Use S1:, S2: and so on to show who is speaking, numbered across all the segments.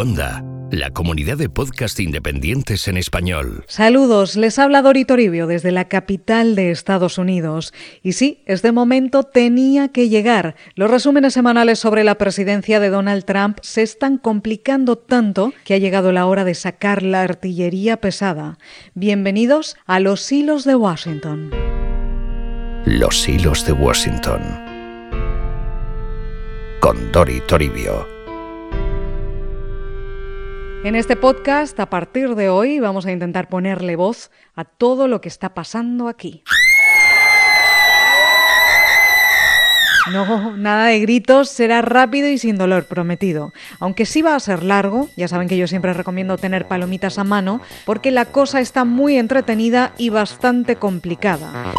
S1: Onda, la comunidad de podcast independientes en español.
S2: Saludos, les habla Dori Toribio desde la capital de Estados Unidos. Y sí, este momento tenía que llegar. Los resúmenes semanales sobre la presidencia de Donald Trump se están complicando tanto que ha llegado la hora de sacar la artillería pesada. Bienvenidos a Los Hilos de Washington.
S1: Los Hilos de Washington. Con Dori Toribio.
S2: En este podcast, a partir de hoy, vamos a intentar ponerle voz a todo lo que está pasando aquí. No, nada de gritos, será rápido y sin dolor, prometido. Aunque sí va a ser largo, ya saben que yo siempre recomiendo tener palomitas a mano, porque la cosa está muy entretenida y bastante complicada.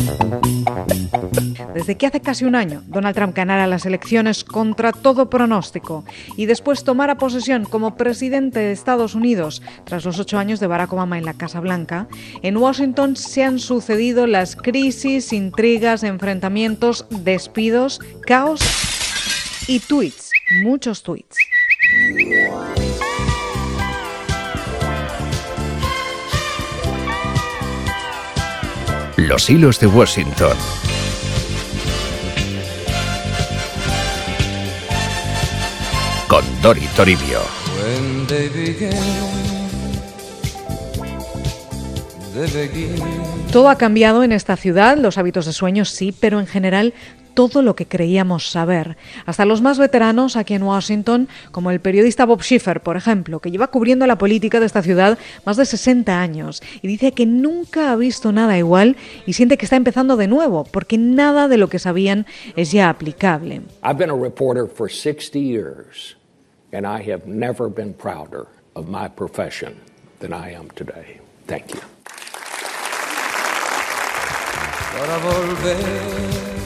S2: Desde que hace casi un año Donald Trump ganara las elecciones contra todo pronóstico y después tomara posesión como presidente de Estados Unidos tras los ocho años de Barack Obama en la Casa Blanca, en Washington se han sucedido las crisis, intrigas, enfrentamientos, despidos caos y tweets, muchos tweets.
S1: Los hilos de Washington. Con Dori Toribio.
S2: Todo ha cambiado en esta ciudad, los hábitos de sueño sí, pero en general todo lo que creíamos saber. Hasta los más veteranos aquí en Washington, como el periodista Bob Schiffer, por ejemplo, que lleva cubriendo la política de esta ciudad más de 60 años y dice que nunca ha visto nada igual y siente que está empezando de nuevo, porque nada de lo que sabían es ya aplicable.
S3: I've been a reporter for 60 years and I have never been prouder of my profession than I am today. Thank you. Para volver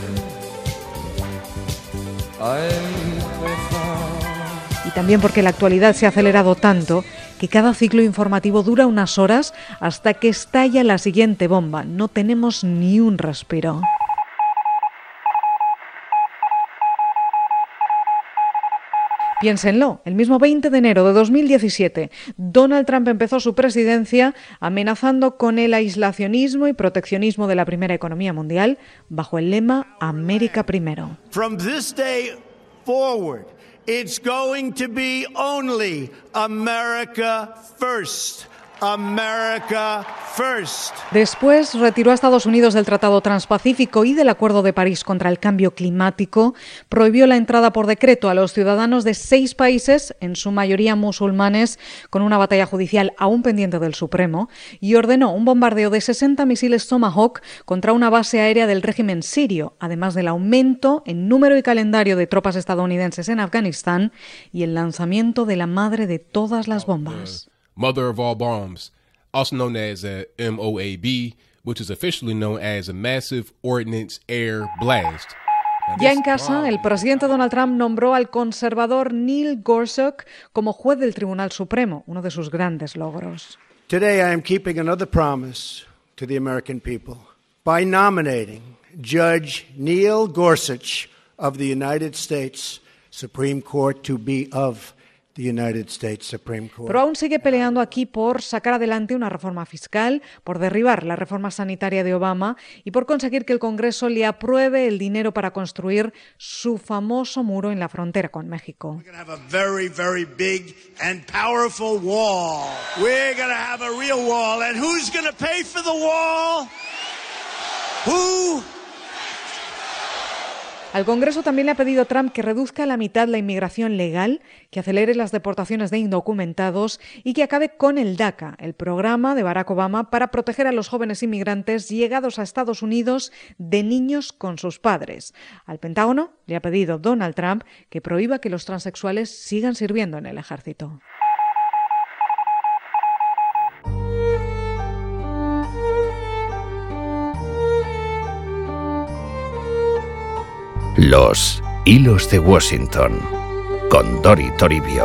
S2: y también porque la actualidad se ha acelerado tanto que cada ciclo informativo dura unas horas hasta que estalla la siguiente bomba. No tenemos ni un respiro. Piénsenlo, el mismo 20 de enero de 2017, Donald Trump empezó su presidencia amenazando con el aislacionismo y proteccionismo de la primera economía mundial bajo el lema América primero.
S4: From this day forward, it's going to be only America first.
S2: Después retiró a Estados Unidos del Tratado Transpacífico y del Acuerdo de París contra el Cambio Climático, prohibió la entrada por decreto a los ciudadanos de seis países, en su mayoría musulmanes, con una batalla judicial aún pendiente del Supremo, y ordenó un bombardeo de 60 misiles Tomahawk contra una base aérea del régimen sirio, además del aumento en número y calendario de tropas estadounidenses en Afganistán y el lanzamiento de la madre de todas las bombas.
S5: Mother of all bombs, also known as a MOAB, which is officially known as a Massive Ordnance Air Blast.
S2: Ya en casa, el presidente Donald Trump nombró al conservador Neil Gorsuch como juez del Tribunal Supremo, uno de sus grandes logros.
S4: Today I am keeping another promise to the American people by nominating Judge Neil Gorsuch of the United States Supreme Court to be of
S2: pero aún sigue peleando aquí por sacar adelante una reforma fiscal, por derribar la reforma sanitaria de Obama y por conseguir que el Congreso le apruebe el dinero para construir su famoso muro en la frontera con México. Al Congreso también le ha pedido Trump que reduzca a la mitad la inmigración legal, que acelere las deportaciones de indocumentados y que acabe con el DACA, el programa de Barack Obama para proteger a los jóvenes inmigrantes llegados a Estados Unidos de niños con sus padres. Al Pentágono le ha pedido Donald Trump que prohíba que los transexuales sigan sirviendo en el ejército.
S1: Los hilos de Washington con Dori Toribio.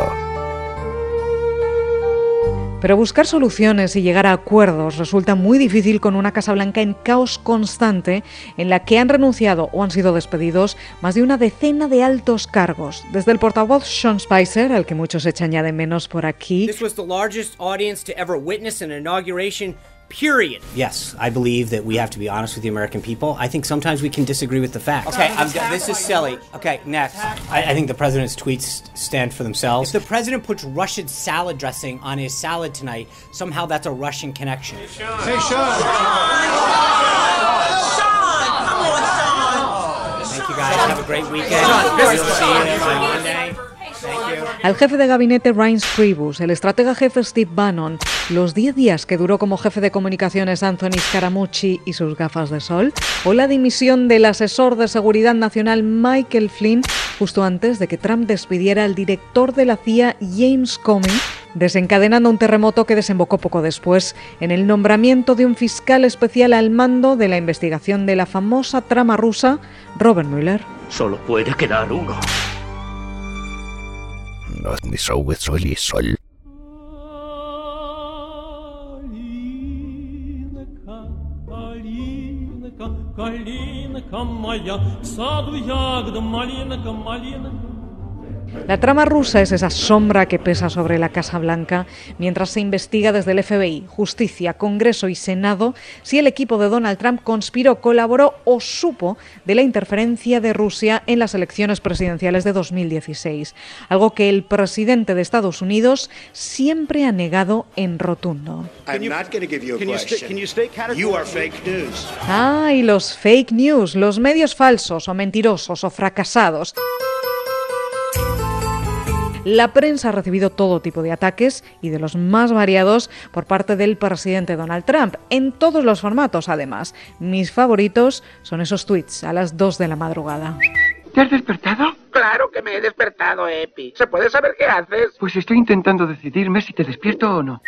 S2: Pero buscar soluciones y llegar a acuerdos resulta muy difícil con una Casa Blanca en caos constante en la que han renunciado o han sido despedidos más de una decena de altos cargos, desde el portavoz Sean Spicer, al que muchos echan ya de menos por aquí,
S6: This was the largest audience to ever witness an inauguration, period.
S7: Yes, I believe that we have to be honest with the American people. I think sometimes we can disagree with the facts. Okay, I'm, this is silly. Okay, next. I, I think the president's tweets stand for themselves. If the president puts Russian salad dressing on his salad tonight, somehow that's a Russian connection.
S4: Hey, Sean.
S7: Thank you guys. Have a great weekend. We'll see you on Monday.
S2: Al jefe de gabinete Reince Priebus, el estratega jefe Steve Bannon, los 10 días que duró como jefe de comunicaciones Anthony Scaramucci y sus gafas de sol, o la dimisión del asesor de seguridad nacional Michael Flynn justo antes de que Trump despidiera al director de la CIA James Comey, desencadenando un terremoto que desembocó poco después en el nombramiento de un fiscal especial al mando de la investigación de la famosa trama rusa Robert Mueller.
S8: Solo puede quedar uno.
S1: at vi så et så.
S9: Калинка моя, в саду ягода, малинка, малинка.
S2: La trama rusa es esa sombra que pesa sobre la Casa Blanca mientras se investiga desde el FBI, Justicia, Congreso y Senado si el equipo de Donald Trump conspiró, colaboró o supo de la interferencia de Rusia en las elecciones presidenciales de 2016, algo que el presidente de Estados Unidos siempre ha negado en rotundo. Ah, y los fake news, los medios falsos o mentirosos o fracasados. La prensa ha recibido todo tipo de ataques y de los más variados por parte del presidente Donald Trump, en todos los formatos además. Mis favoritos son esos tweets a las 2 de la madrugada.
S10: ¿Te has despertado?
S8: Claro que me he despertado, Epi. ¿Se puede saber qué haces?
S10: Pues estoy intentando decidirme si te despierto o no.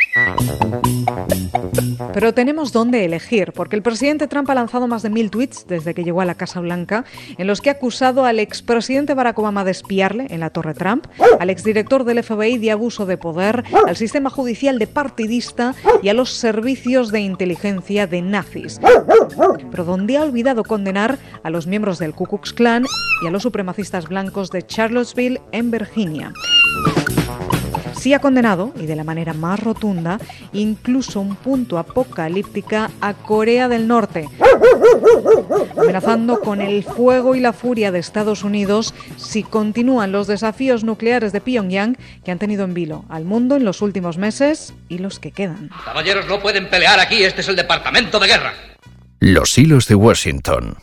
S2: Pero tenemos dónde elegir, porque el presidente Trump ha lanzado más de mil tweets desde que llegó a la Casa Blanca, en los que ha acusado al expresidente Barack Obama de espiarle en la Torre Trump, al exdirector del FBI de abuso de poder, al sistema judicial de partidista y a los servicios de inteligencia de nazis. Pero donde ha olvidado condenar a los miembros del Ku Klux Klan y a los supremacistas blancos de Charlottesville en Virginia. Sí ha condenado, y de la manera más rotunda, incluso un punto apocalíptica a Corea del Norte, amenazando con el fuego y la furia de Estados Unidos si continúan los desafíos nucleares de Pyongyang que han tenido en vilo al mundo en los últimos meses y los que quedan.
S8: Caballeros, no pueden pelear aquí. Este es el departamento de guerra.
S1: Los hilos de Washington.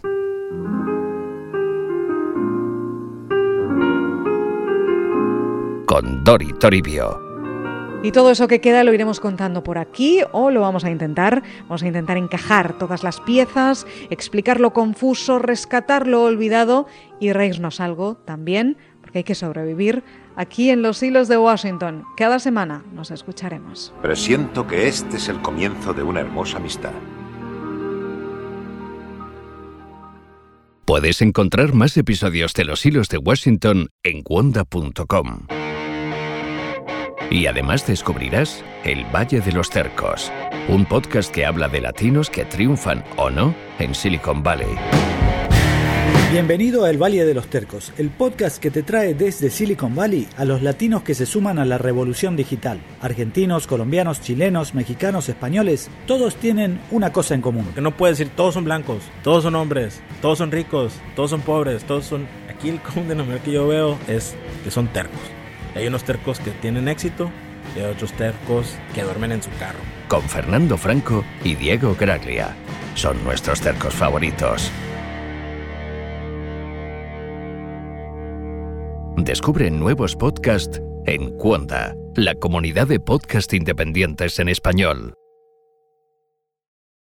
S1: Con Dori Toribio.
S2: Y todo eso que queda lo iremos contando por aquí o lo vamos a intentar. Vamos a intentar encajar todas las piezas, explicar lo confuso, rescatar lo olvidado y reírnos algo también, porque hay que sobrevivir aquí en los hilos de Washington. Cada semana nos escucharemos.
S11: Presiento que este es el comienzo de una hermosa amistad.
S1: Puedes encontrar más episodios de Los hilos de Washington en wanda.com. Y además descubrirás El Valle de los Cercos, un podcast que habla de latinos que triunfan o no en Silicon Valley.
S12: Bienvenido a El Valle de los Tercos, el podcast que te trae desde Silicon Valley a los latinos que se suman a la revolución digital. Argentinos, colombianos, chilenos, mexicanos, españoles, todos tienen una cosa en común.
S13: Que no puedes decir todos son blancos, todos son hombres, todos son ricos, todos son pobres, todos son... Aquí el común denominador que yo veo es que son tercos. Hay unos tercos que tienen éxito y hay otros tercos que duermen en su carro.
S1: Con Fernando Franco y Diego Graglia. Son nuestros cercos favoritos. Descubre nuevos podcasts en Cuonda, la comunidad de podcast independientes en español.